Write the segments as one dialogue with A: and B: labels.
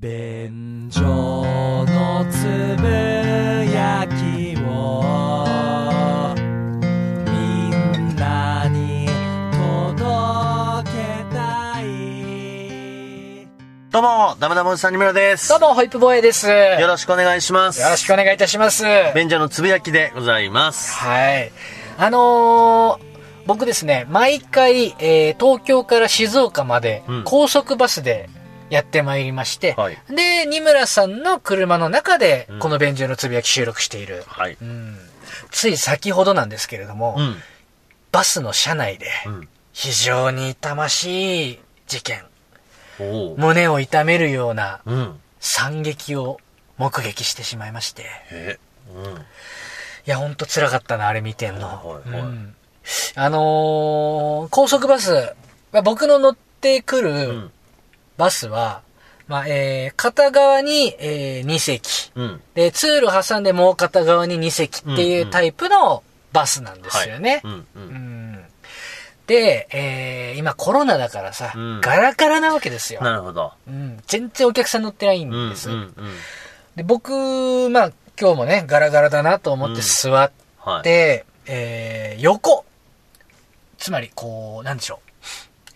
A: 便所のつぶやきをみんなに届けたい
B: どうも、ダメダメおじさんにむらです。
C: どうも、ホイップボーイです。よ
B: よろしくお願いします。
C: ろしくお願いいたします。は
B: 便所のつぶやきでございます。
C: い。あのー僕ですね、毎回、えー東京から静岡まで
B: うん
C: 高速バスでやってまいりまして、
B: はい
C: で、二村さんの車の中で
B: うん、
C: この便所のつぶやき収録している。
B: はい。
C: うんつい先ほどなんですけれども、
B: うん。
C: バスの車内で、
B: うん。
C: 非常に痛ましい事件、
B: おう。
C: 胸を痛めるような
B: うん。
C: 惨劇を目撃してしまいまして、
B: え、うん。
C: いや、ほんと辛かったな、あれ見てんの。
B: はいはい
C: うんあのー高速バス、まあ僕の乗ってく
B: う
C: る
B: ん。
C: バスは、まあ、えー、片側に、えー、2席。
B: うん。
C: で、通路挟んでもう片側に2席っていうタイプのバスなんですよね。
B: うん。う。
C: うんんで、えー、今コロナだからさ、
B: うん
C: ガラガラなわけですよ。
B: なるほど。
C: うん、全然お客さん乗ってないん
B: うん。
C: です。
B: うん。うん。
C: で、僕、まあ、今日もね、ガラガラだなと思って座っ
B: はい。
C: で、えー、横。つまり、こう、なんでしょう。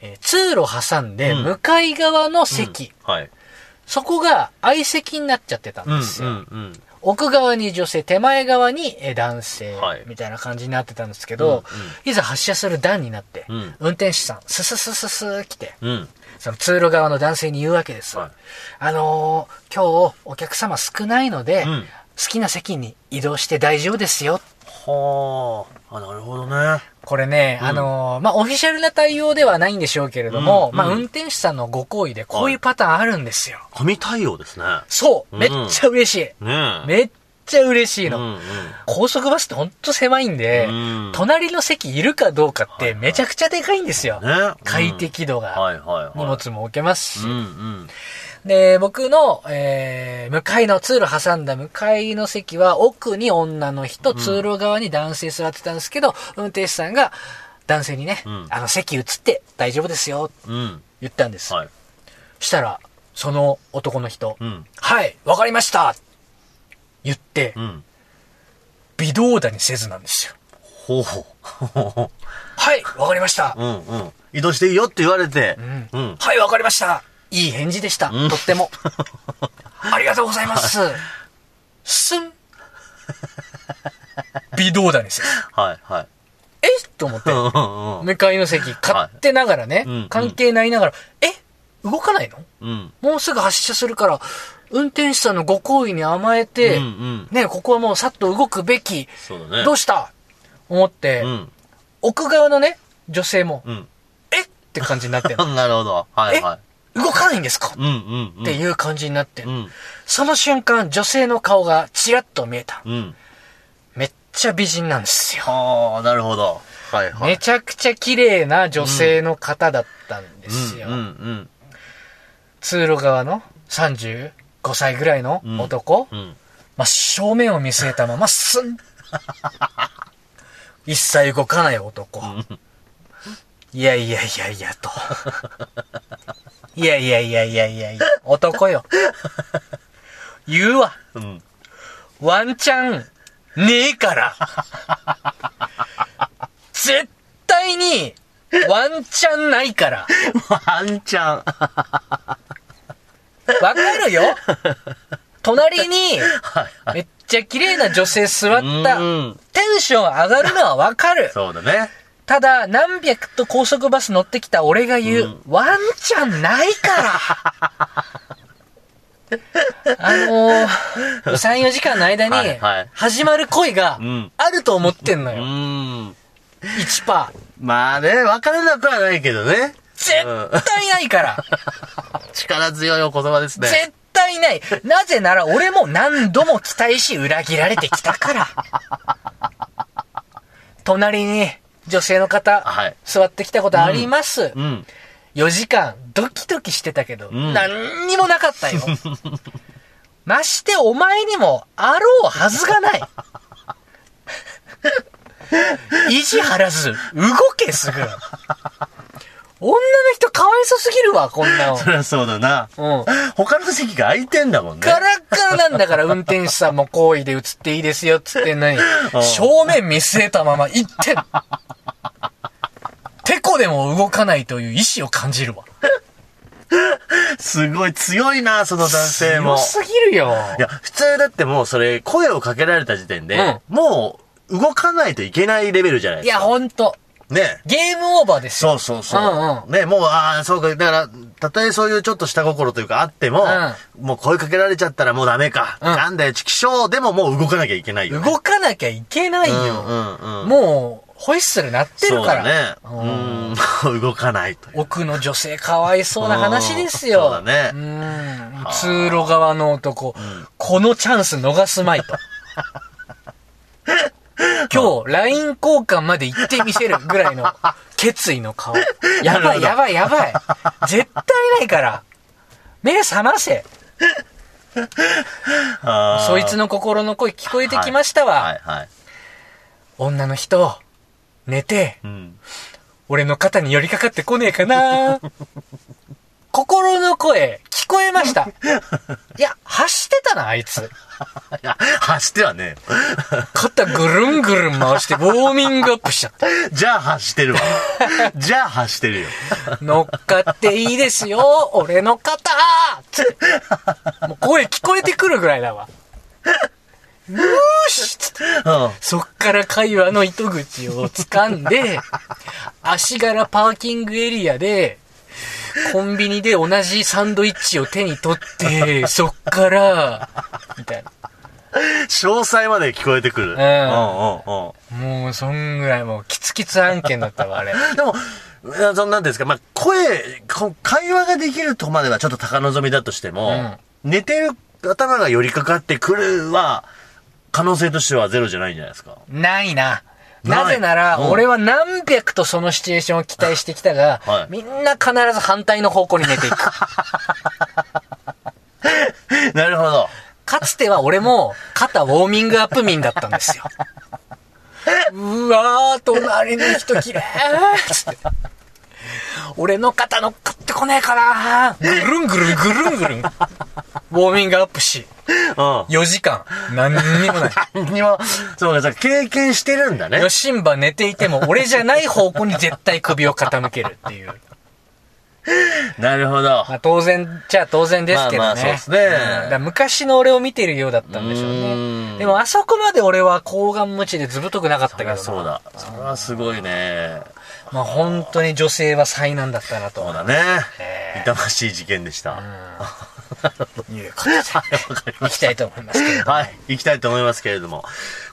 C: えー通路挟んで、
B: うん
C: 向かい側の席、
B: はい。
C: そこが相席になっちゃってたん
B: うん。
C: ですよ。
B: うん。うん。
C: 奥側に女性、手前側にえー男性
B: はい、
C: みたいな感じになってたんですけど、いざ発車する段になって、
B: うん
C: 運転手さん、スススススー来て、
B: うん。
C: その通路側の男性に言うわけです。
B: はい
C: あのー今日お客様少ないので、
B: うん
C: 好きな席に移動して大丈夫ですよ
B: はあ。あ、なるほどね。
C: これね、
B: うん
C: あのーまあ、オフィシャルな対応ではないんでしょうけれども、まあ、
B: うんうん
C: 運転手さんのご好意でこういうパターンあるんですよ。
B: 神対応ですね。
C: そう、
B: うん
C: めっちゃ嬉しい。
B: ねえ。
C: めっちゃ嬉しいの。
B: うん。
C: 高速バスってほんと狭いんで、
B: うん
C: 隣の席いるかどうかってめちゃくちゃでかいんですよ。
B: うん。ね
C: 快適度が。
B: はいはいはい。
C: 荷物も置けますし。
B: うんうん。
C: で、僕の、えー、向かいの通路挟んだ向かいの席は奥に女の人、通路側に男性座ってたんですけど、運転手さんが男性にね、
B: うん
C: あの席移って大丈夫ですよ、
B: うん。
C: 言ったんです。
B: はい。
C: したら、その男の人、
B: うん。
C: はい、わかりました言って、
B: うん。
C: 微動だにせずなんですよ。
B: ほうほう。
C: はい、わかりました。
B: うんうん。移動していいよって言われて。
C: うん
B: うん。
C: はい、わかりました。いい返事でした。
B: うん
C: とっても。ありがとうございます。すん。微動だにせず。
B: はいはい。
C: え？と思って。向かいの席、勝手ながらね、
B: うん
C: 関係ないながら、え？動かないの？
B: うん。
C: もうすぐ発車するから、運転手さんのご好意に甘えて、
B: うんうん。
C: ね、ここはもうさっと動くべき。
B: そうだね。
C: どうした？思って、
B: うん。
C: 奥側のね、女性も、
B: うん。
C: え？って感じになってんの
B: なるほど。はいはい。
C: 動かないんですか？
B: うんうんうん。
C: っていう感じになって
B: うん。
C: その瞬間、女性の顔がチラッと見えた。
B: うん。
C: めっちゃ美人なんですよ。
B: はあ、なるほど。はいはい。
C: めちゃくちゃ綺麗な女性の方だったんですよ。
B: うんうん
C: 通路側の35歳ぐらいの男。まあ、正面を見据えたまま、すん。一切動かない男。いやいやいやいやと。いやいやいやいやいやいや、男よ。言うわ。
B: うん。
C: ワンチャン、ねえから。絶対に、ワンチャンないから。
B: ワンちゃん。
C: わかるよ隣に、めっちゃ綺麗な女性座った。
B: うん
C: テンション上がるのはわかる。
B: そうだね。
C: ただ、何百と高速バス乗ってきた俺が言う、
B: うん
C: ワンチャンないから。あのー、3、4時間の間に始まる恋が
B: うん
C: あると思ってんの
B: う
C: よ。
B: ん。
C: 1%。
B: まあね、わからなくはないけどね。
C: 絶対ないから。
B: 力強いお言葉ですね。
C: 絶対ない。なぜなら俺も何度も期待し裏切られてきたから。隣に女性の方、
B: はい
C: 座ってきたことあります。
B: うん。
C: 4時間ドキドキしてたけど、
B: ん
C: 何にもなかったよ。ましてお前にもあろうはずがない。意地張らず、動けすぐ。女の人かわいそすぎるわ、こんなの。
B: そりゃそうだな。
C: うん。
B: 他の席が空いてんだもんね。
C: ガラッガラなんだから、運転手さんも好意で映っていいですよ、つってんのに。正面見据えたまま行って。てこでも動かないという意志を感じるわ。
B: すごい強いな、その男性も。
C: 強すぎるよ。
B: いや、普通だってもうそれ、声をかけられた時点で、もう、動かないといけないレベルじゃない
C: いや、
B: ですか。
C: ほんと。
B: ね。
C: ゲームオーバーですよ。
B: そうそうそう。
C: うんうん
B: ね、もう、ああ、そうか。だから、たとえそういうちょっと下心というかあっても、もう声かけられちゃったらもうダメか。
C: うん
B: なんだよ、チキショーでももう動かなきゃいけないよ、ね。
C: 動かなきゃいけないよ。
B: うんうんうん。
C: もう、ホイッスル鳴ってるから。
B: そうだね。
C: う
B: うん 動かないという。
C: 奥の女性かわいそうな話ですよ。
B: うんそうだね
C: うん。通路側の男、このチャンス逃すまいと。今日、LINE 交換まで行ってみせるぐらいの決意の顔。やばいやばいやばい。絶対ないから。目覚ませ。そいつの心の声聞こえてきましたわ。
B: はいはい。
C: 女の人、寝て、
B: うん。
C: 俺の肩に寄りかかってこねえかな 心の声、聞こえました。いや、走ってたな、あいつ。
B: いや、走ってはね
C: 肩ぐるんぐるん回してウォーミングアップしちゃった。
B: じゃあ走ってるわ。じゃあ走ってるよ。
C: 乗っかっていいですよ、俺の肩もう声聞こえてくるぐらいだわ。よーし。そっから会話の糸口を掴んで、足柄パーキングエリアで、コンビニで同じサンドイッチを手に取って、そっから、みたいな。
B: 詳細まで聞こえてくる。うんうんうん。
C: もう、そんぐらいもう、キツキツ案件だったわ、あれ。
B: でも、そんなんですか、まあ、声、こ会話ができるとこまではちょっと高望みだとしても、寝てる頭が寄りかかってくるは、可能性としてはゼロじゃないんじゃないですか？
C: ないな。
B: な
C: ぜなら、
B: うん
C: 俺は何百とそのシチュエーションを期待してきたが、
B: はい
C: みんな必ず反対の方向に寝ていく。
B: なるほど。
C: かつては俺も肩ウォーミングアップ民だったんですよ。うわー、隣の人綺麗つって。俺の肩乗っかってこねえかなぐるんぐるんぐるんぐるん。ウォーミングアップし、
B: うん。
C: 4時間、何にもない。
B: にも、そうか、じゃあ経験してるんだね。
C: ヨシンバ寝ていても、俺じゃない方向に絶対首を傾けるっていう。
B: なるほど。
C: まあ当然じゃあ当然ですけどね。
B: まあまあそうですね
C: んだから昔の俺を見てるようだったんでしょう
B: う
C: ね。
B: ん
C: でもあそこまで俺は抗がん無知でずぶとくなかったけどな
B: そうだ。それはすごいね。
C: まあ本当に女性は災難だったなと。
B: そうだね。痛ましい事件でした。
C: いうことで、行きたいと思いますけれども。
B: はい。行きたいと思いますけれども。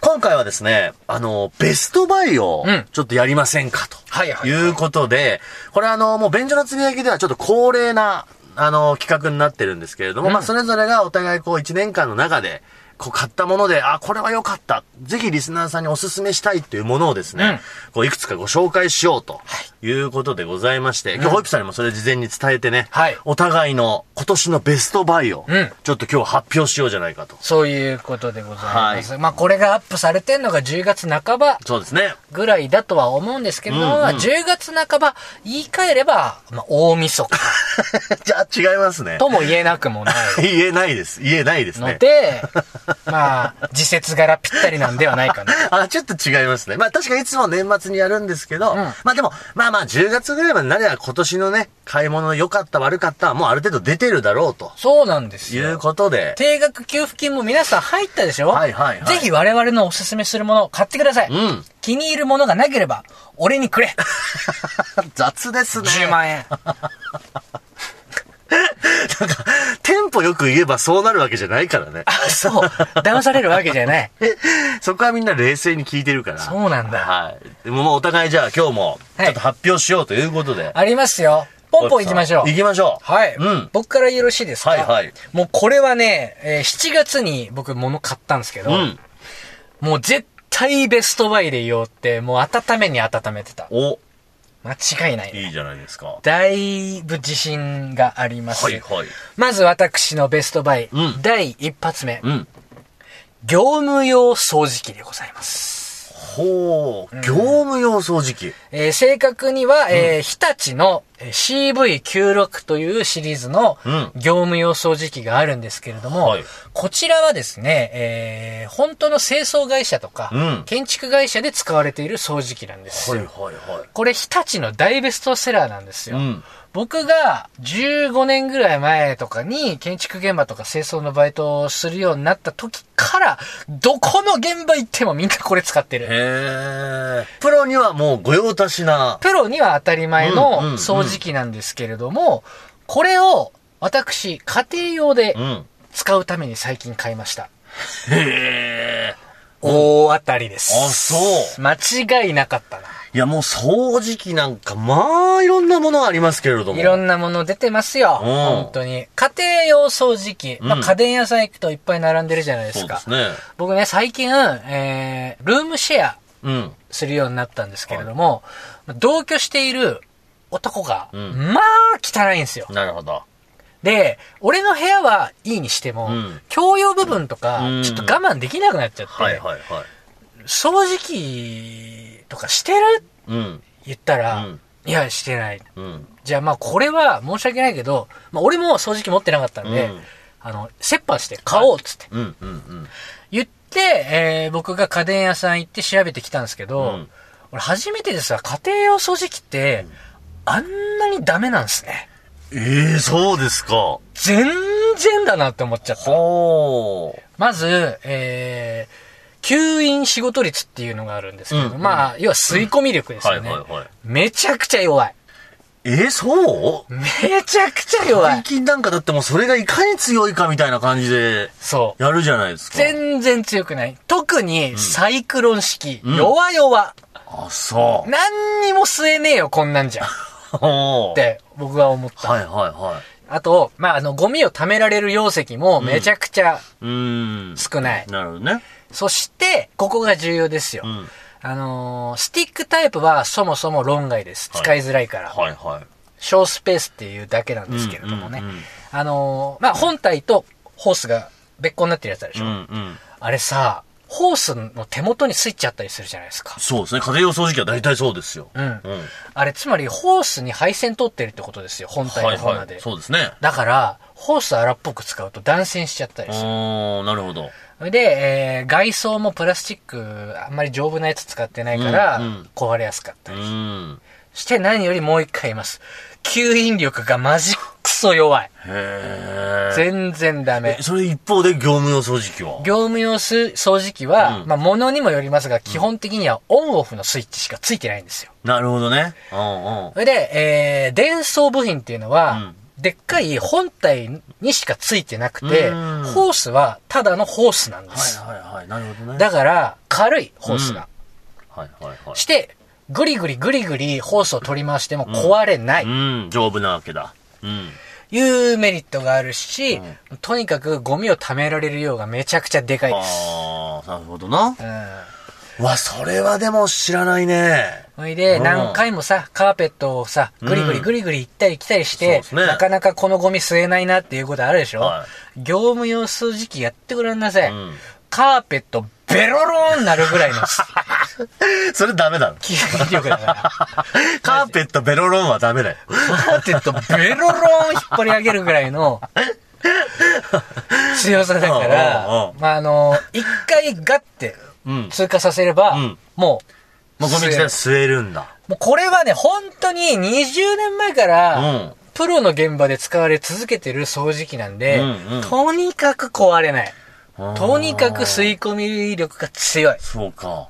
B: 今回はですね、あの、ベストバイを
C: うん、
B: ちょっとやりませんかと。
C: はいはい
B: いうことで、これあの、もう便所のつぶやきではちょっと恒例な、あの、企画になってるんですけれども、まあ、それぞれがお互いこう、1年間の中で、こう、買ったもので、あ、これは良かった。ぜひリスナーさんにお勧めしたいっていうものをですね、
C: うん
B: こう、いくつかご紹介しようと、いうことでございまして、今日ホイップさんにもそれ事前に伝えてね、
C: はい
B: お互いの今年のベストバイを、
C: うん
B: ちょっと今日発表しようじゃないかと。
C: そういうことでございます。まあこれがアップされてんのが10月半ば
B: そうですね。
C: ぐらいだとは思うんですけど、
B: うんうん
C: まあ10月半ば言い換えれば、まあ大晦日
B: じゃあ違いますね。
C: とも言えなくもない。
B: 言えないです。言えないです
C: の
B: ね。
C: で、まあ、時節柄ぴったりなんではないかな。
B: あ、ちょっと違いますね。まあ確かにいつも年末にやるんですけど、
C: ん
B: まあでも、まあまあ10月ぐらいまでなれば今年のね、買い物良かった悪かったはもうある程度出てるだろうと
C: そうなんです
B: いう
C: よ。
B: ことで、
C: 定額給付金も皆さん入ったでしょ？
B: はいはいはい
C: ぜひ我々のおすすめするものを買ってください。
B: うん。
C: 気に入るものがなければ、俺にくれ
B: 雑ですね。
C: !10 万円。
B: なんか、テンポよく言えばそうなるわけじゃないからね。
C: あ、そう。騙されるわけじゃない。
B: そこはみんな冷静に聞いてるから。
C: そうなんだ。
B: はい。でももうお互いじゃあ今日も、
C: はい
B: ちょっと発表しようということで。
C: ありますよ。ポンポン行きましょう。
B: 行きましょう。
C: はい。
B: うん。
C: 僕からよろしいですか？
B: はいはい。
C: もうこれはね、えー7月に僕物買ったんですけど、
B: うん。
C: もう絶対ベストバイで言おうって、もう温めに温めてた。
B: お、
C: 間違いない。
B: いいじゃないですか。
C: だいぶ自信があります。
B: はいはい。
C: まず私のベストバイ、
B: うん
C: 第一発目、
B: うん。
C: 業務用掃除機でございます。
B: ほう、業務用掃除機。
C: えー正確には、えー日立の、えー CV96 というシリーズの
B: うん
C: 業務用掃除機があるんですけれども、
B: はい
C: こちらはですね、えー本当の清掃会社とか、
B: うん
C: 建築会社で使われている掃除機なんですよ。
B: はいはい。
C: これ日立の大ベストセラーなんですよ。
B: うん。
C: 僕が15年ぐらい前とかに建築現場とか清掃のバイトをするようになった時から、どこの現場行ってもみんなこれ使ってる。
B: へえ。プロにはもう御用達な。
C: プロには当たり前
B: うん
C: の
B: うんうん
C: 掃除機なんですけれども、これを私、家庭用で
B: うん。
C: 使うために最近買いました。
B: へえ。
C: 大当たりです。
B: あそう
C: 間違いなかったな。
B: いやもう掃除機なんか、まあいろんなものありますけれども。
C: いろんなもの出てますよ。
B: うん
C: 本当に。家庭用掃除機。まあ
B: うん
C: 家電屋さん行くといっぱい並んでるじゃないですか。
B: そうですね。
C: 僕ね、最近、えー、ルームシェア
B: うん。
C: するようになったんですけれども、同居している男が、
B: うん
C: まあ汚いんですよ。
B: なるほど。
C: で、俺の部屋はいいにしても、
B: うん
C: 共用部分とか
B: う、ん
C: ちょっと我慢できなくなっちゃって、
B: はいはいはい。
C: 掃除機とかしてる？
B: うん。
C: 言ったら、
B: うん
C: いや、してない。
B: うん。
C: じゃあまあこれは申し訳ないけど、まあ俺も掃除機持ってなかったんで、
B: うん
C: あの、折半して買おうっつって。
B: うんうんうん。
C: 言って、えー僕が家電屋さん行って調べてきたんですけど、
B: うん
C: 俺初めてですわ、家庭用掃除機って、あんなにダメなんですね。
B: ええそうですか。
C: 全然だなって思っちゃった。まず、えー、吸引仕事率っていうのがあるんですけど、
B: うん
C: まあ、要は吸い込み力です
B: はい
C: よね。
B: はいはい。
C: めちゃくちゃ弱い。
B: えー、そう？
C: めちゃくちゃ弱い。
B: 最近なんかだってもうそれがいかに強いかみたいな感じで
C: そう。
B: やるじゃないですか。
C: 全然強くない。特にサイクロン式、
B: うん
C: 弱々。
B: あ、そう。
C: 何にも吸えねえよ、こんなんじゃ。っ
B: ほー。
C: て、僕は思った。
B: はいはいは
C: あと、まあ、あの、ゴミを貯められる容積もめちゃくちゃ
B: い。うーん。
C: 少ない。
B: なるほどね。
C: そして、ここが重要ですよ。
B: うん。
C: あのースティックタイプはそもそも論外です。
B: はい
C: 使いづらいから。
B: はいはい。
C: 小スペースっていうだけなんですけれどもね。
B: うんうんうん
C: あのーまあ、本体とホースが別個になってるやつあるでしょ。
B: うんうん。
C: あれさ、ホースの手元にスイッチあったりするじゃないですか。
B: そうですね。家庭用掃除機は大体そうですよ。
C: うん。
B: うん。
C: あれ、つまりホースに配線通ってるってことですよ。本体
B: はい
C: の方まで。
B: はい。そうですね。
C: だから、ホース荒っぽく使うと断線しちゃったりする。
B: おー、なるほど。
C: それで、えー外装もプラスチック、あんまり丈夫なやつ使ってないから、壊れやすかった
B: う
C: り。
B: ん。
C: して何よりもう一回言います。吸引力がマジクソ弱い。
B: へー。
C: 全然ダメ
B: え。それ一方で業務用掃除機は？
C: 業務用す掃除機は、
B: うん
C: まあ、物にもよりますが、基本的にはオンオフのスイッチしかついてないんですよ。
B: なるほどね。うんうん。
C: それで、えー、電装部品っていうのは、でっかい本体にしかついてなくて、
B: うん
C: ホースはただのホースなんです。
B: はいはいはい。なるほどね。
C: だから、軽いホースが。
B: はいはいはい。
C: して、ぐりぐりぐりぐりホースを取り回しても壊れない。
B: うん、丈夫なわけだ。うん。
C: いうメリットがあるし、
B: う
C: とにかくゴミを貯められる量がめちゃくちゃでかいです。
B: ああ、なるほどな。
C: うん。
B: わ、それはでも知らないね。
C: ほいで、
B: うん
C: 何回もさ、カーペットをさ、ぐりぐりぐりぐり行ったり来たりして、
B: そうですね
C: なかなかこのゴミ吸えないなっていうことあるでしょ、
B: は
C: 業務用掃除機やってごらんなさい。
B: うん
C: カーペットベロローンなるぐらいの
B: それダメだろ。
C: 吸引力だから。
B: カーペットベロロンはダメだよ。
C: カーペットベロローン引っ張り上げるぐらいの強さだか
B: うんうん
C: ら
B: う、
C: まあ、あの、一回ガッて
B: うん。
C: 通過させれば、
B: うん
C: もう、
B: もうゴミ自体吸えるんだ。
C: もうこれはね、本当に20年前か
B: う
C: ら、
B: ん。
C: プロの現場で使われ続けてる掃除機なんで、
B: うんうん
C: とにかく壊れない。とにかく吸い込み力が強い。
B: そうか。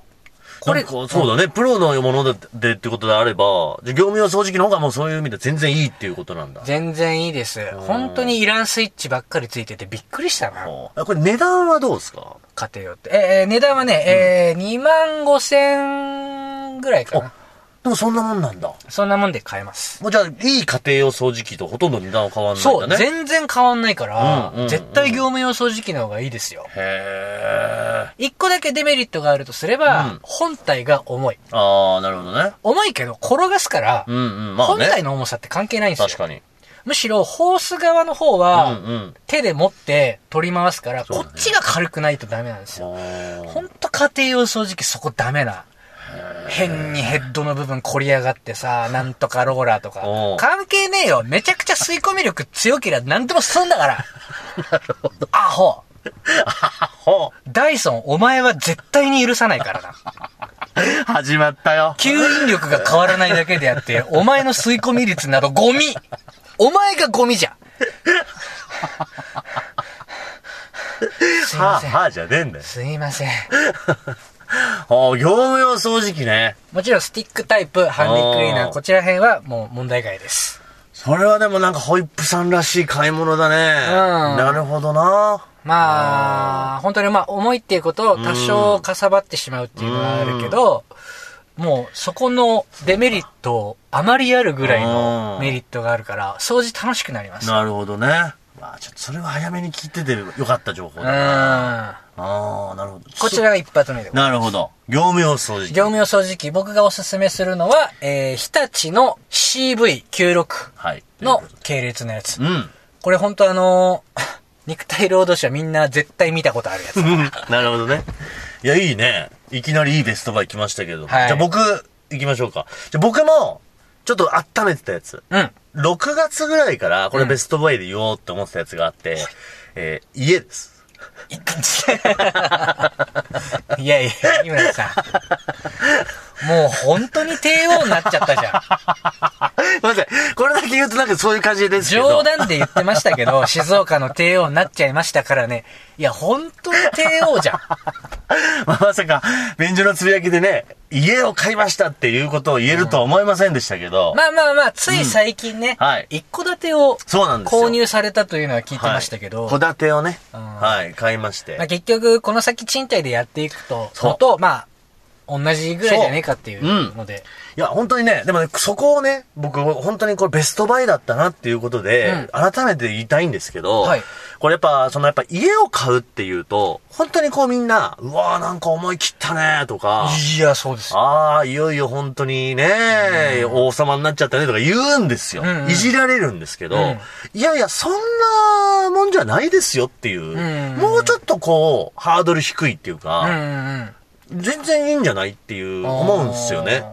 C: これ
B: そうだね。プロのものででってことであれば、じゃあ業務用掃除機の方がもうそういう意味で全然いいっていうことなんだ。
C: 全然いいです。本当にいらんスイッチばっかりついててびっくりしたな。
B: これ値段はどうですか？
C: 家庭用って。えー値段はね、えー、2万5千ぐらいかな。
B: でもそんなもんなんだ。
C: そんなもんで買えます。
B: もうじゃあ、いい家庭用掃除機とほとんど値段は変わんないん
C: そう、
B: だね。
C: 全然変わんないから、
B: うんうんうん
C: 絶対業務用掃除機の方がいいですよ。
B: へー。
C: 一個だけデメリットがあるとすれば、
B: うん
C: 本体が重い。
B: あー、なるほどね。
C: 重いけど転がすから、
B: うんうん、まあ
C: 本
B: ね。
C: 体の重さって関係ないんですよ。
B: 確かに。
C: むしろホース側の方
B: うん
C: は、
B: うん。
C: 手で持って取り回すから、こっちが軽くないとダメなんですよ。ほんと家庭用掃除機そこダメな。変にヘッドの部分凝り上がってさ、なんとかローラーとか。関係ねえよ。めちゃくちゃ吸い込み力強けりゃ何でも吸うんだから。アホ。
B: ほ
C: ダイソン、お前は絶対に許さないからな。
B: う始まったよ。
C: 吸引力が変わらないだけであって、お前の吸い込み率などゴミお前がゴミじゃすい
B: はあ、
C: ません。
B: はあじゃねえんだよ。
C: すいません。
B: ああ、業務用掃除機ね。
C: もちろんスティックタイプ、ハンディクリーナー、こちら辺はもう問題外です。
B: それはでもなんかホイップさんらしい買い物だね。
C: うん
B: なるほどな。
C: まあ、本当にまあ重いっていうことを多少かさばってしまうっていうのはあるけど、もうそこのデメリットあまりあるぐらいの
B: うん
C: メリットがあるから、掃除楽しくなります。
B: なるほどね。まあちょっとそれは早めに聞いててよかった情報
C: う
B: だな。
C: ん。
B: ああ、なるほど。
C: こちらが一発目でございます。
B: なるほど。業務用掃除機。
C: 業務用掃除機、僕がおすすめするのは、えー、日立の CV96
B: はい。
C: の系列のやつ
B: う。ん。
C: これ本当あのー 肉体労働者みんな絶対見たことあるやつ。
B: なるほどね。いや、いいね。いきなりいいベストバイ来ましたけど。
C: はい
B: じゃあ僕、行きましょうか。じゃあ僕も、ちょっと温めてたやつ。
C: うん。
B: 6月ぐらいから、これ
C: うん
B: ベストバイで言おうって思ってたやつがあって、えー家です。
C: いやいや、井村さん。もう本当に帝王になっちゃったじゃん。
B: ごめんなさい。これだけ言うとなんかそういう感じですけど。
C: 冗談で言ってましたけど、静岡の帝王になっちゃいましたからね。いや、本当に帝王じゃん。
B: まさか、便所のつぶやきでね、家を買いましたっていうことを言えるとは思いませんでしたけど、
C: まあまあまあ、つい最近ね、
B: うんはい
C: 一戸建てを
B: そうなんですよ。
C: 購入されたというのは聞いてましたけど、
B: はい戸建てをね、
C: うん
B: はい、買いまして。
C: まあ、結局、この先賃貸でやっていくと、
B: そう
C: のと、まあ、同じぐらいじゃねえかっていうので、
B: いや、本当にね、でもね、そこをね、僕、本当にこれベストバイだったなっていうことで、改めて言いたいんですけど、
C: はい。
B: これやっぱ、そのやっぱ家を買うっていうと、本当にこうみんな、うわーなんか思い切ったねとか、
C: いや、そうですよ。
B: ああ、いよいよ本当にね、王様になっちゃったねとか言うんですよ。
C: うん。うん
B: いじられるんですけど、
C: うん
B: いやいや、そんなもんじゃないですよっていう、
C: ん
B: もうちょっとこう、ハードル低いっていう
C: うん
B: か、
C: うんうん。
B: 全然いいんじゃないっていう思うんですよね。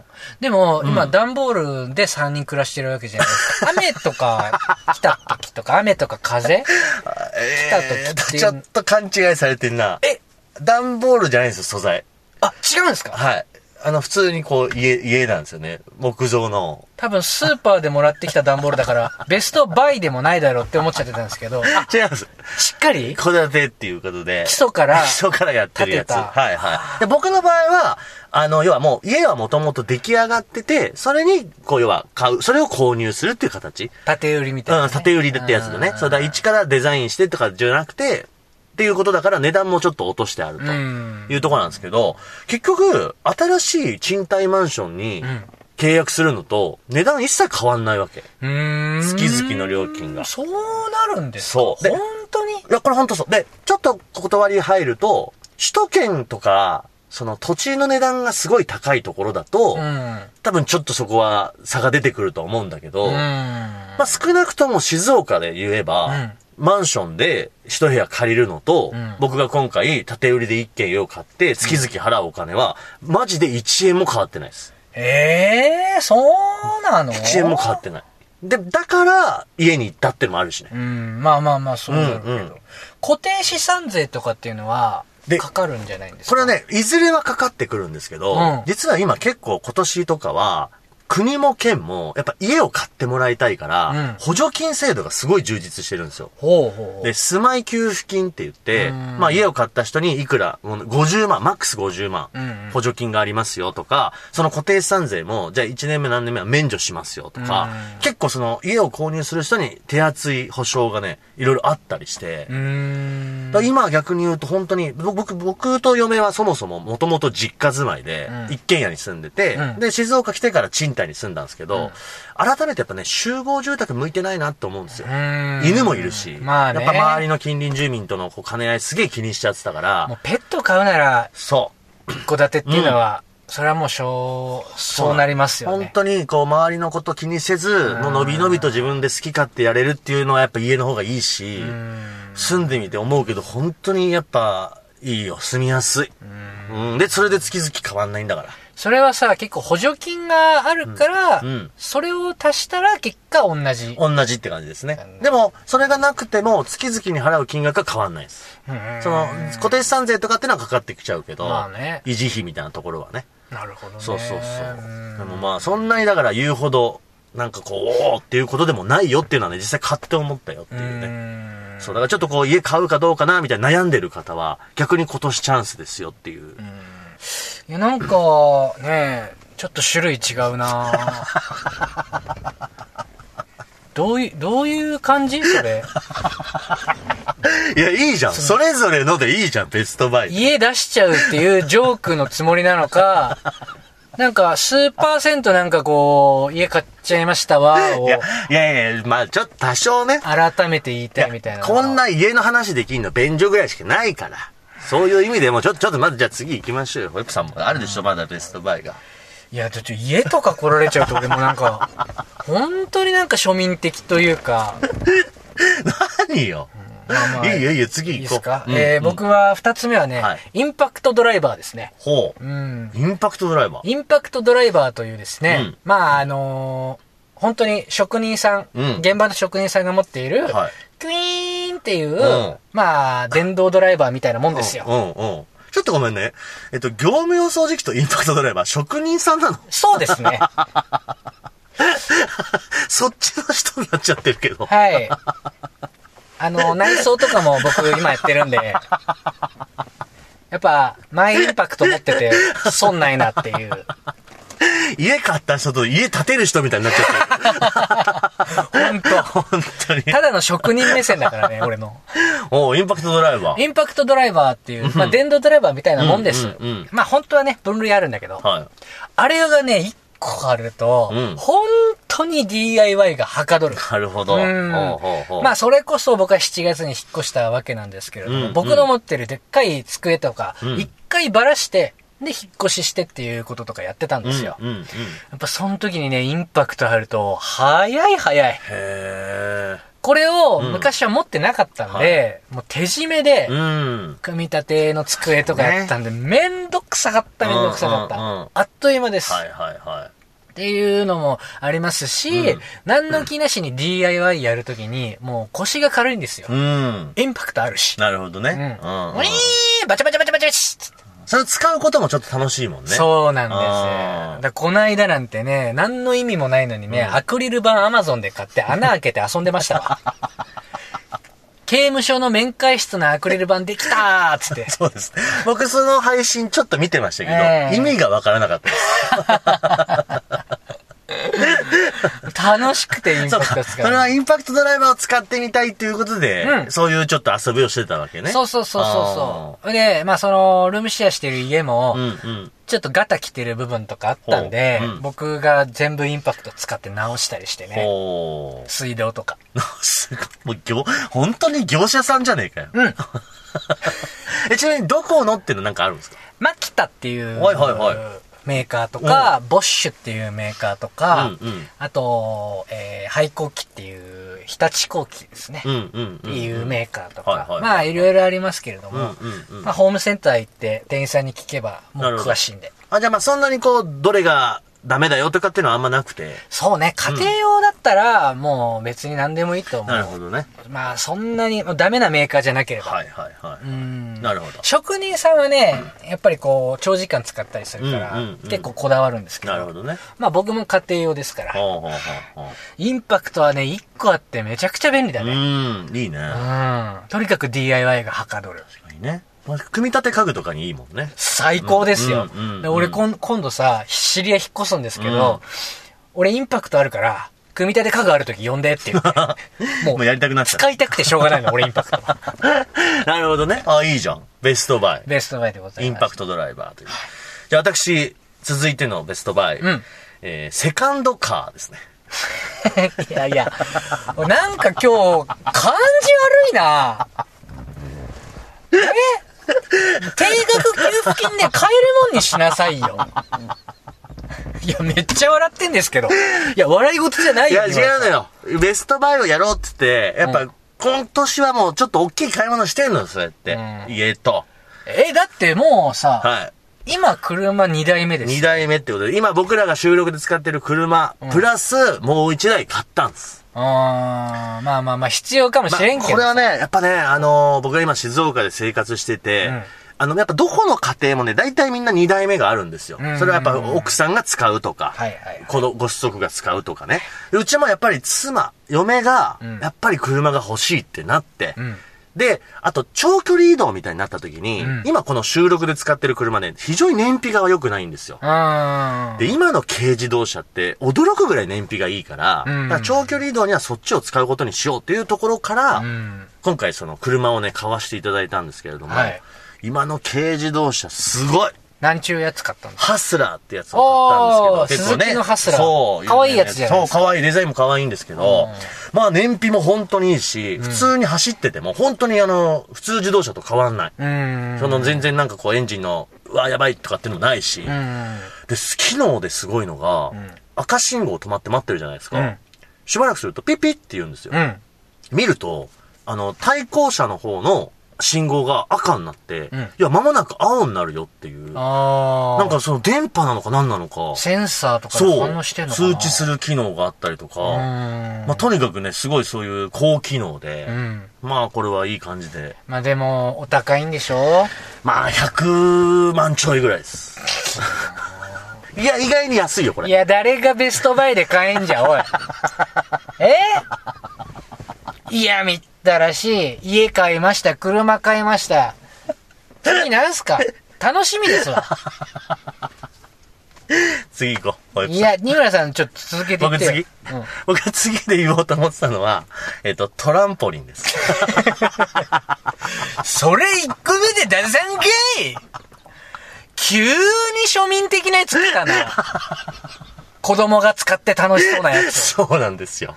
C: でも、今、段ボールで3人暮らしてるわけじゃないですか。雨とか 来た時とか、雨とか風？
B: え
C: 来た時っていう
B: ちょっと勘違いされてんな。
C: え？
B: 段ボールじゃないんですよ、素材。
C: あ、違うんですか？
B: はい。あの、普通にこう、家、家なんですよね。木造の。
C: 多分、スーパーでもらってきた段ボールだから、ベストバイでもないだろうって思っちゃってたんですけど、あ、
B: 違います。
C: しっかり
B: 戸建てっていうことで。
C: 基礎から
B: 基礎からやってるやつ。はいはい。で、僕の場合は、あの、要はもう、家はもともと出来上がってて、それに、こう、要は、買う、それを購入するっていう形。
C: 縦売りみたいな、
B: うん、縦売りでってやつだね。そうだ、一からデザインしてとかじゃなくて、っていうことだから値段もちょっと落としてあると
C: うん
B: いうところなんですけど、結局、新しい賃貸マンションに
C: ん
B: 契約するのと、値段一切変わんないわけ。
C: うーん。
B: 月々の料金が
C: そうなるんですか？
B: そうで
C: 本当に？
B: いや、これほんとそう。で、ちょっと断り入ると、首都圏とか、その土地の値段がすごい高いところだと、
C: うん。
B: 多分ちょっとそこは差が出てくると思うんだけど、
C: うん。
B: まあ少なくとも静岡で言えば、
C: うん
B: マンションで一部屋借りるのと、
C: うん
B: 僕が今回縦売りで一軒家を買って月々払うお金は、マジで1円も変わってないです。
C: ええー、そうなの
B: ？1円も変わってない。で、だから家に行ったってのもあるしね。
C: うん、まあまあまあ、そうだけど、
B: うんうん。
C: 固定資産税とかっていうのは、
B: で
C: かかるんじゃないんですか？
B: これはね、いずれはかかってくるんですけど、
C: うん。
B: 実は今結構今年とかは、国も県も、やっぱ家を買ってもらいたいから、
C: うん。
B: 補助金制度がすごい充実してるんですよ。
C: ほうほう。
B: で、住まい給付金って言って、
C: うん。
B: まあ家を買った人にいくら、もう50万、マックス50万補助金がありますよとか、その固定資産税も、じゃあ1年目何年目は免除しますよとか、
C: うん。
B: 結構その家を購入する人に手厚い保証がね、いろいろあったりして、今は逆に言うと本当に、僕、僕と嫁はそもそももともと実家住まいで
C: うん、
B: 一軒家に住んでて、
C: うん。
B: で、静岡来てから賃貸に住んだんですけど、改めてやっぱね、集合住宅向いてないなって思うんですよ。
C: うん
B: 犬もいるし、
C: まあね。
B: やっぱ周りの近隣住民とのこう兼ね合いすげえ気にしちゃってたから
C: もう、ペット飼うなら、
B: そ
C: 一戸建てっていうのは、それはもうしょう、
B: う。
C: そうなりますよ
B: 本
C: ね。
B: 当にこう周りのこと気にせず、もう伸び伸びと自分で好き勝手やれるっていうのはやっぱ家の方がいいし、
C: うん
B: 住んでみて思うけど、本当にやっぱいいよ、住みやすい。うん。で、それで月々変わんないんだから。
C: それはさ、結構補助金があるから、
B: うんうん
C: それを足したら結果同じ。
B: 同じって感じですね。でも、それがなくても、月々に払う金額は変わんないです。
C: うん
B: その、固定資産税とかってのはかかってきちゃうけど、
C: まあね
B: 維持費みたいなところはね。
C: なるほどね。
B: そうそうそう。
C: ん
B: でもまあ、そんなにだから言うほど、なんかこう、おーっていうことでもないよっていうのはね、実際買って思ったよっていうね。
C: うん
B: そう、だからちょっとこう、家買うかどうかな、みたいな悩んでる方は、逆に今年チャンスですよっていう。
C: いや、なんか、ねちょっと種類違うな どういう、どういう感じ？それ。
B: いや、いいじゃん。それぞれのでいいじゃん、ベストバイ。
C: 家出しちゃうっていうジョークのつもりなのか、なんか、数パーセントなんかこう、家買っちゃいましたわ、を
B: いや、いやいや、まあちょっと多少ね。
C: 改めて言いたいみたいな。
B: こんな家の話できんの便所ぐらいしかないから。そういう意味でも、ちょっと、ちょっとまずじゃあ次行きましょうよ。ホイップさんもあるでしょ、まだベストバイが。
C: いや、ちょっと家とか来られちゃうと俺もなんか、本当になんか庶民的というか、
B: 何よ。
C: まあまあ
B: いいよいいよ、次
C: いいで
B: 行こう。
C: すか、
B: うん
C: えー
B: うん
C: 僕は二つ目はね、
B: はい
C: インパクトドライバーですね。
B: ほう。
C: うん。
B: インパクトドライバー。
C: インパクトドライバーというですね、
B: うん
C: まああのー本当に職人さん、
B: うん
C: 現場の職人さんが持っている、
B: はい
C: クイーンっていう、
B: うん
C: まあ、電動ドライバーみたいなもんですよ。
B: うんうん。ちょっとごめんね。えっと、業務用掃除機とインパクトドライバー、職人さんなの？
C: そうですね。
B: そっちの人になっちゃってるけど。
C: はい。あの、内装とかも僕今やってるんで、やっぱ、マイインパクト持ってて、損ないなっていう。
B: 家買った人と家建てる人みたいになっちゃってる。
C: 本当
B: 本当に。
C: ただの職人目線だからね、俺の。
B: おうインパクトドライバー。
C: インパクトドライバーっていう、まあ、電動ドライバーみたいなもんです。
B: うんうんうん
C: まあ、本当はね、分類あるんだけど、
B: はい。
C: あれがね、一個あると、
B: うん
C: 本当に DIY がはかどる。
B: なるほど。
C: まあ、それこそ僕は7月に引っ越したわけなんですけれども、
B: うんうん
C: 僕の持ってるでっかい机とか、
B: うん
C: 一回ばらして、で、引っ越ししてっていうこととかやってたんですよ。
B: うんうんうん。
C: やっぱその時にね、インパクトあると、早い早い。
B: へえ。
C: これを
B: うん
C: 昔は持ってなかったんで、もう手締めで、
B: うん。
C: 組み立ての机とかやったんで、めんどくさかった、めんどくさかった。
B: うんうんうん
C: あっという間です。
B: はいはいは
C: っていうのもありますし、
B: うん
C: 何の気なしに DIY やるときに、もう腰が軽いんですよ
B: い。。うん。
C: インパクトあるし。
B: なるほどね。
C: うん。
B: うん。
C: ウィーバチャバチャバチャバチャつって
B: それ使うこともちょっと楽しいもんね。
C: そうなんですだこの間なんてね、何の意味もないのにね、アクリル板アマゾンで買って穴開けて遊んでましたわ。刑務所の面会室のアクリル板できたーっつって。
B: そうです。僕その配信ちょっと見てましたけど、
C: ええ
B: 意味がわからなかったです。
C: 楽しくてイン。パクト使う。
B: それはインパクトドライバーを使ってみたいっていうことで、
C: うん
B: そういうちょっと遊びをしてたわけね。
C: そうそうそうそうそう。で、まあその、ルームシェアしてる家も、
B: うんうん。
C: ちょっとガタ来てる部分とかあったんで、
B: ほううん
C: 僕が全部インパクト使って直したりしてね。水道とか。
B: すごい。もう業、本当に業者さんじゃねえかよ。
C: うん。
B: え、ちなみにどこのっていうの？なんかあるんですか？
C: マキタっていう、
B: はいはいはい
C: メーカーとか、ボッシュっていうメーカーとか、
B: うんうん。
C: あと、えー、廃工機っていう、日立工機ですね。っていうメーカーとか、まあいろいろありますけれども、まあホームセンター行って店員さんに聞けばもう詳しいんで。
B: あ、じゃあまあそんなにこう、どれがダメだよとかっていうのはあんまなくて。
C: そうね、家庭用だったらもう別に何でもいいと思う。
B: なるほどね。
C: まあそんなにもうダメなメーカーじゃなければ。
B: はいはいは
C: う
B: い。
C: ん
B: なるほど。
C: 職人さんはね、やっぱりこう、長時間使ったりするから、結構こだわるんですけど。
B: なるほどね。
C: まあ僕も家庭用ですから。
B: ほうほうほうほ
C: インパクトはね、1個あってめちゃくちゃ便利だ
B: う。う
C: ね。
B: ん、いいね。
C: うん。とにかく DIY がはかどる。
B: いいね。まあ、組み立て家具とかにいいもんね。
C: 最高ですよ。
B: うんうんうん
C: で俺こん今度さ、知り合い引っ越すんですけど、俺インパクトあるから、組み立て家具あるとき呼んでって言って。も
B: もうやりたくなっちゃ
C: 使いたくてしょうがないの、俺インパクト。
B: う。なるほどね。あ、いいじゃん。ベストバイ。
C: ベストバイでございます。
B: インパクトドライバーという。じゃあ私、続いてのベストバイ。
C: うん
B: えーセカンドカーですね。
C: いやいや、なんか今日、感じ悪いなえ？定額給付金ね、買えるもんにしなさいよ。いや、めっちゃ笑ってんですけど。いや、笑い事じゃないよ。
B: いや、違うのよ。ベストバイをやろうって言って、やっぱ、
C: う
B: 今年はもうちょっと大きい買い物してんのよ、そうやって。
C: うん
B: 家と。
C: え、だってもうさ、
B: はい。
C: 今車2台目です。
B: 2台目ってことで、今僕らが収録で使ってる車、プラスもう1台買ったんです。
C: まあまあまあ必要かもし
B: まあ
C: れんけど。
B: これはね、やっぱね、あのー僕が今静岡で生活してて、
C: うん
B: あの、やっぱどこの家庭もね、大体みんな2台目があるんですよ。
C: ん
B: それはやっぱ奥さんが使うとか、
C: はいはいはい
B: このご子息が使うとかね。でうちもやっぱり妻、嫁が、やっぱり車が欲しいってなって、
C: ん
B: で、あと長距離移動みたいになった時に、
C: ん
B: 今この収録で使ってる車ね、非常に燃費が良くないんですよ。
C: うん。
B: で、今の軽自動車って驚くぐらい燃費がいいから、
C: うん
B: だから長距離移動にはそっちを使うことにしようっていうところから、
C: うん。
B: 今回その車をね、買わせていただいたんですけれども、
C: はい
B: 今の軽自動車すごい
C: 何ちゅうやつ買ったんですか
B: ハスラーってやつを買ったんですけど、
C: おー鈴木のハスラー
B: そう。
C: 可愛いやつじゃないですか
B: そう、可愛い。デザインも可愛いんですけど、まあ燃費も本当にいいし、普通に走ってても、本当にあの、普通自動車と変わんない。
C: うん。
B: その全然なんかこうエンジンの、うわ、やばいとかっていうのもないし、
C: うん。
B: で、機能ですごいのが、赤信号止まって待ってるじゃないですか。
C: うん
B: しばらくするとピッピッって言うんですよ。
C: うん。
B: 見ると、あの、対向車の方の信号が赤になって、
C: うん
B: いや、間もなく青になるよっていう。なんかその電波なのか何なのか、
C: センサーとか反応してんのかな
B: 通知する機能があったりとか、
C: うん。
B: まあ、とにかくね、すごいそういう高機能で、
C: うん。
B: まあ、これはいい感じで、
C: まあでも、お高いんでしょ？
B: まあ、100万ちょいぐらいです。いや、意外に安いよ、これ。
C: いや、誰がベストバイで買えんじゃん、おい。え？いや、みったらしい。家買いました。車買いました。次なんすか？楽しみですわ。
B: 次行こう。こい
C: や、二村さんちょっと続けていってよ。
B: 僕次、僕が次で言おうと思ってたのは、えっ、と、トランポリンです。
C: それ一個目で出さんかい急に庶民的なやつ来たな。子供が使って楽しそうなやつ。
B: そうなんですよ。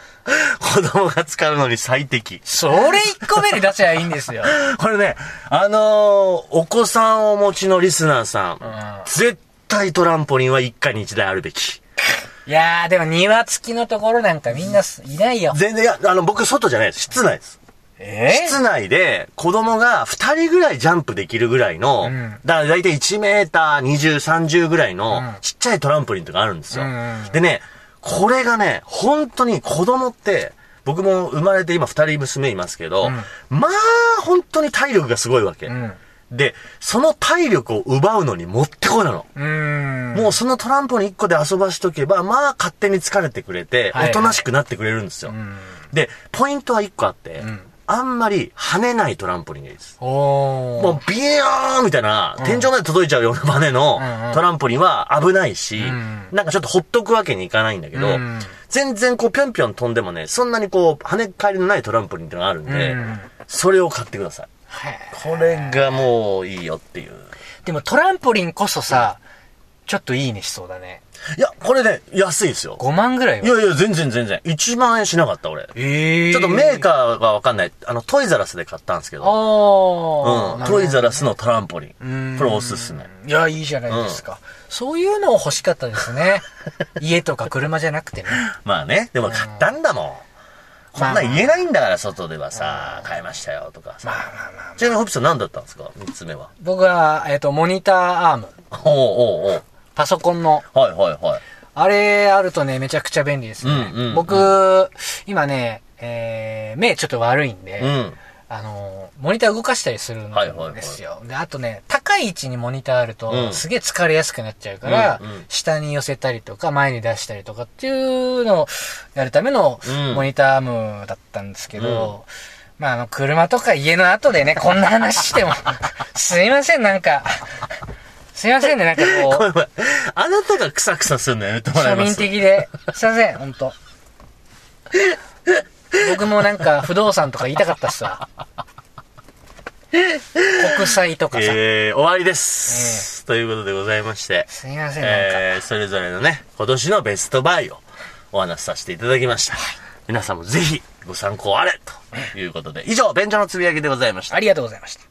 B: 子供が使うのに最適。
C: それ一個目で出せばいいんですよ。
B: これね、あのーお子さんをお持ちのリスナーさん、絶対トランポリンは一家に一台あるべき。
C: いやー、でも庭付きのところなんかみんないないよ。
B: 全然、いや、あの、僕外じゃないです。室内です。
C: え
B: 室内で子供が2人ぐらいジャンプできるぐらいの、
C: ん
B: だから大体1メーター20、30ぐらいの
C: うん
B: ちっちゃいトランポリンとかあるんですよ。
C: うんうん
B: でね、これがね、本当に子供って、僕も生まれて今2人娘いますけど、まあ、本当に体力がすごいわけ。
C: うん。
B: で、その体力を奪うのにもってこいなの。
C: うーん。
B: もうそのトランポリン1個で遊ばしとけば、まあ勝手に疲れてくれて、
C: はいはい
B: おとなしくなってくれるんですよ。で、ポイントは1個あって、
C: ん
B: あんまり跳ねないトランポリンがいいです。もうビヨーンみたいな、天井まで届いちゃうようなバネのトランポリンは危ないし、
C: ん
B: なんかちょっとほっとくわけにいかないんだけど、
C: うん
B: 全然こうぴょんぴょん飛んでもね、そんなにこう跳ね返りのないトランポリンってのがあるんで、
C: うん
B: それを買ってください。
C: はい
B: これがもういいよっていう。
C: でもトランポリンこそさ、ちょっといいねしそうだね。
B: いや、これね、安いですよ。
C: 5万ぐらいは。
B: いやいや、全然全然。1万円しなかった、俺。
C: ええ
B: ちょっとメーカーがわかんない。あの、トイザラスで買ったんですけど。
C: ああ、
B: うん。トイザラスのトランポリ
C: うん
B: ン。これおすすめ。
C: いや、いいじゃないですか。そういうの欲しかったですね。家とか車じゃなくてね。
B: まあね、でも買ったんだもん。こんなん言えないんだから、外ではさ、買いましたよとかさ。ちなみにホッピーさん何だったんですか？三つ目は。
C: 僕は、えっ、と、モニターアーム。
B: おうおうおう
C: パソコンの。
B: はいはいはい。
C: あれあるとね、めちゃくちゃ便利ですね。
B: うんうんうん
C: 僕、今ね、えー、目ちょっと悪いんで、
B: うん。
C: あの、モニター動かしたりするん
B: はいはいはい
C: ですよ。で、あとね、高い位置にモニターあると、
B: うん
C: すげえ疲れやすくなっちゃうから、
B: うんうん
C: 下に寄せたりとか、前に出したりとかっていうのをやるための
B: うん
C: モニターアームだったんですけど、まあ、あの、車とか家の後でね、こんな話しても、すいません、なんか、すいませんね、なんかこう。
B: あなたがクサクサするのやめてもらえ
C: 庶民的で、すいません、ほんと。僕もなんか不動産とか言いたかったっすわ。国債とかさ。
B: えー、終わりです。ということでございまして。
C: すいません、なんか。
B: えー、それぞれのね、今年のベストバイをお話しさせていただきました。皆さんもぜひご参考あれということで、以上、便所のつぶやきでございました。
C: ありがとうございました。